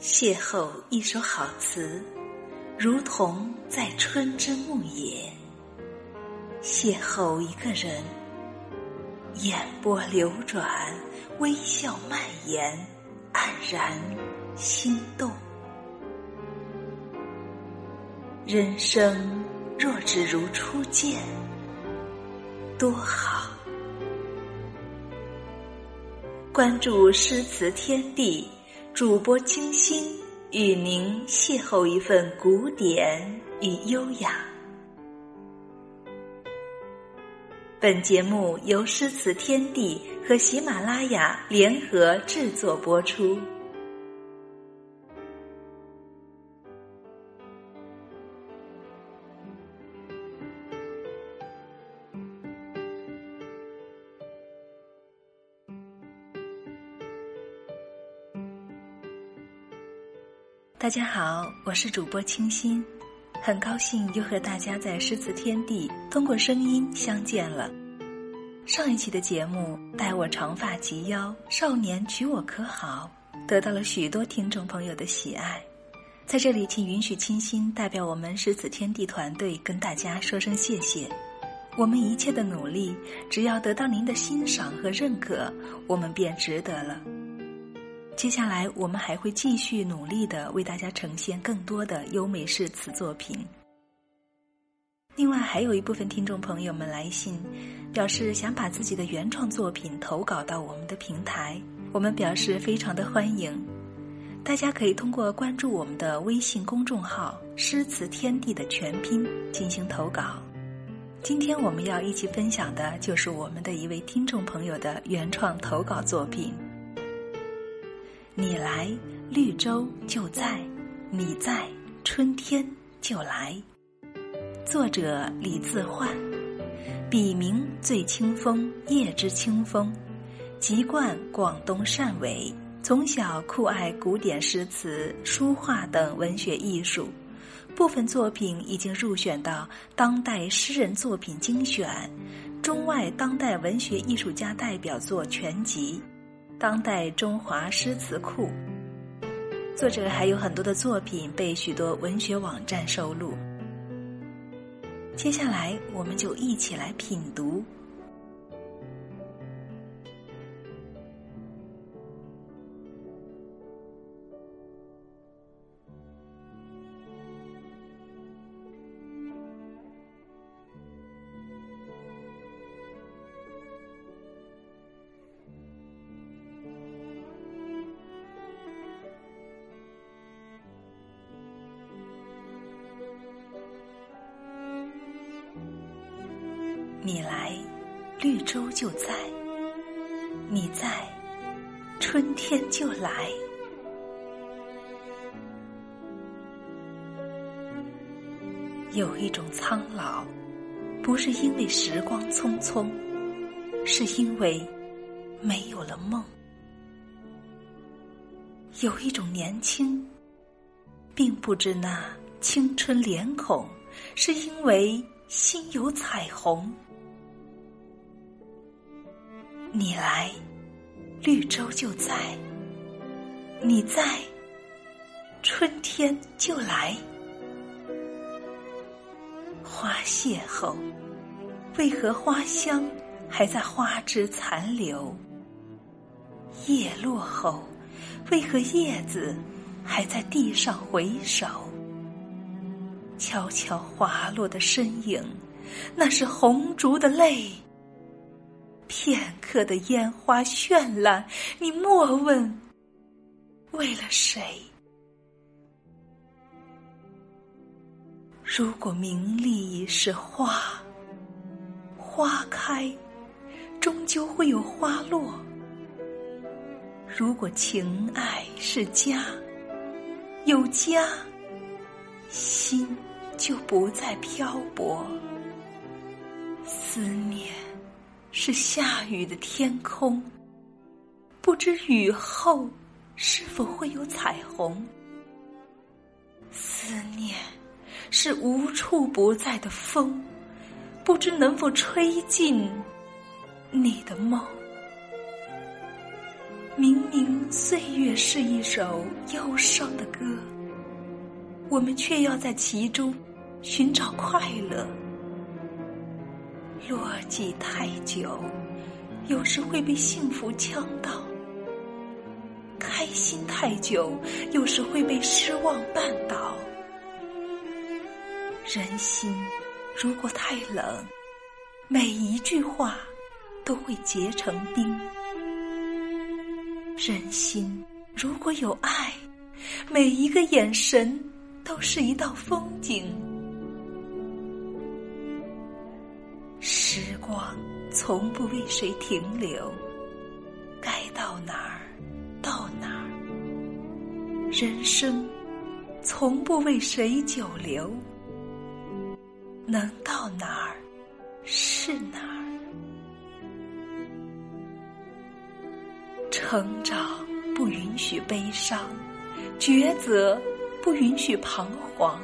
邂逅一首好词，如同在春之牧野；邂逅一个人，眼波流转，微笑蔓延，黯然心动。人生若只如初见，多好！关注诗词天地。主播清新与您邂逅一份古典与优雅。本节目由诗词天地和喜马拉雅联合制作播出。大家好，我是主播清新，很高兴又和大家在诗词天地通过声音相见了。上一期的节目《待我长发及腰，少年娶我可好》得到了许多听众朋友的喜爱，在这里，请允许清新代表我们诗词天地团队跟大家说声谢谢。我们一切的努力，只要得到您的欣赏和认可，我们便值得了。接下来，我们还会继续努力的为大家呈现更多的优美诗词作品。另外，还有一部分听众朋友们来信，表示想把自己的原创作品投稿到我们的平台，我们表示非常的欢迎。大家可以通过关注我们的微信公众号“诗词天地”的全拼进行投稿。今天我们要一起分享的就是我们的一位听众朋友的原创投稿作品。你来，绿洲就在；你在，春天就来。作者李自焕，笔名醉清风，夜之清风，籍贯广东汕尾。从小酷爱古典诗词、书画等文学艺术，部分作品已经入选到《当代诗人作品精选》《中外当代文学艺术家代表作全集》。当代中华诗词库，作者还有很多的作品被许多文学网站收录。接下来，我们就一起来品读。你来，绿洲就在；你在，春天就来。有一种苍老，不是因为时光匆匆，是因为没有了梦；有一种年轻，并不知那青春脸孔，是因为心有彩虹。你来，绿洲就在；你在，春天就来。花谢后，为何花香还在花枝残留？叶落后，为何叶子还在地上回首？悄悄滑落的身影，那是红烛的泪。片刻的烟花绚烂，你莫问为了谁。如果名利是花，花开终究会有花落；如果情爱是家，有家，心就不再漂泊。思念。是下雨的天空，不知雨后是否会有彩虹。思念是无处不在的风，不知能否吹进你的梦。明明岁月是一首忧伤的歌，我们却要在其中寻找快乐。落寂太久，有时会被幸福呛到；开心太久，有时会被失望绊倒。人心如果太冷，每一句话都会结成冰。人心如果有爱，每一个眼神都是一道风景。从不为谁停留，该到哪儿到哪儿。人生从不为谁久留，能到哪儿是哪儿。成长不允许悲伤，抉择不允许彷徨。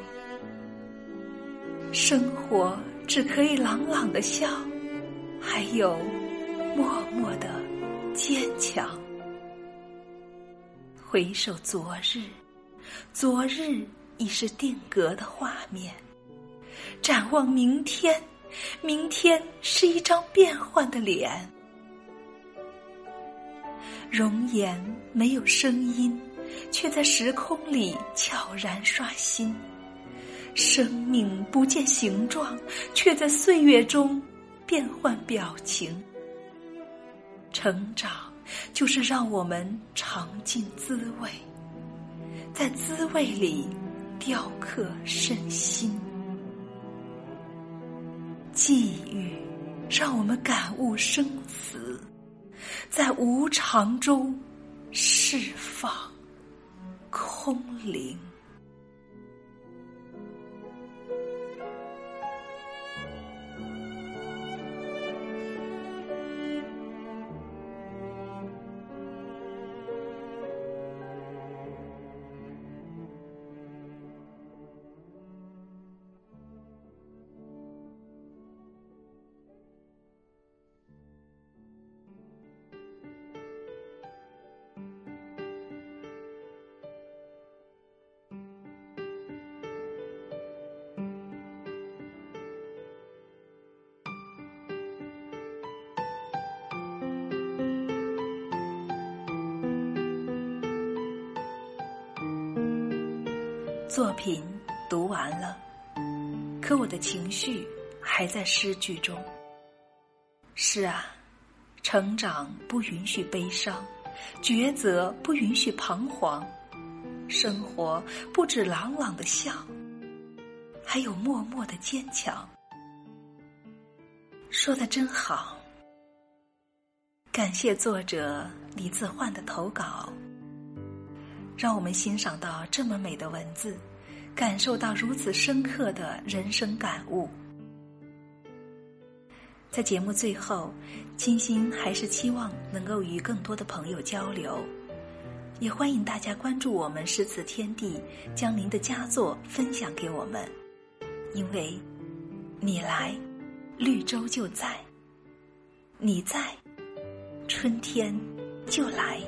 生活只可以朗朗的笑，还有默默的坚强。回首昨日，昨日已是定格的画面；展望明天，明天是一张变幻的脸。容颜没有声音，却在时空里悄然刷新；生命不见形状，却在岁月中变换表情。成长就是让我们尝尽滋味，在滋味里雕刻身心。际遇让我们感悟生死。在无常中释放空灵。作品读完了，可我的情绪还在诗句中。是啊，成长不允许悲伤，抉择不允许彷徨，生活不止朗朗的笑，还有默默的坚强。说的真好，感谢作者李自焕的投稿。让我们欣赏到这么美的文字，感受到如此深刻的人生感悟。在节目最后，金星还是期望能够与更多的朋友交流，也欢迎大家关注我们诗词天地，将您的佳作分享给我们。因为，你来，绿洲就在；你在，春天就来。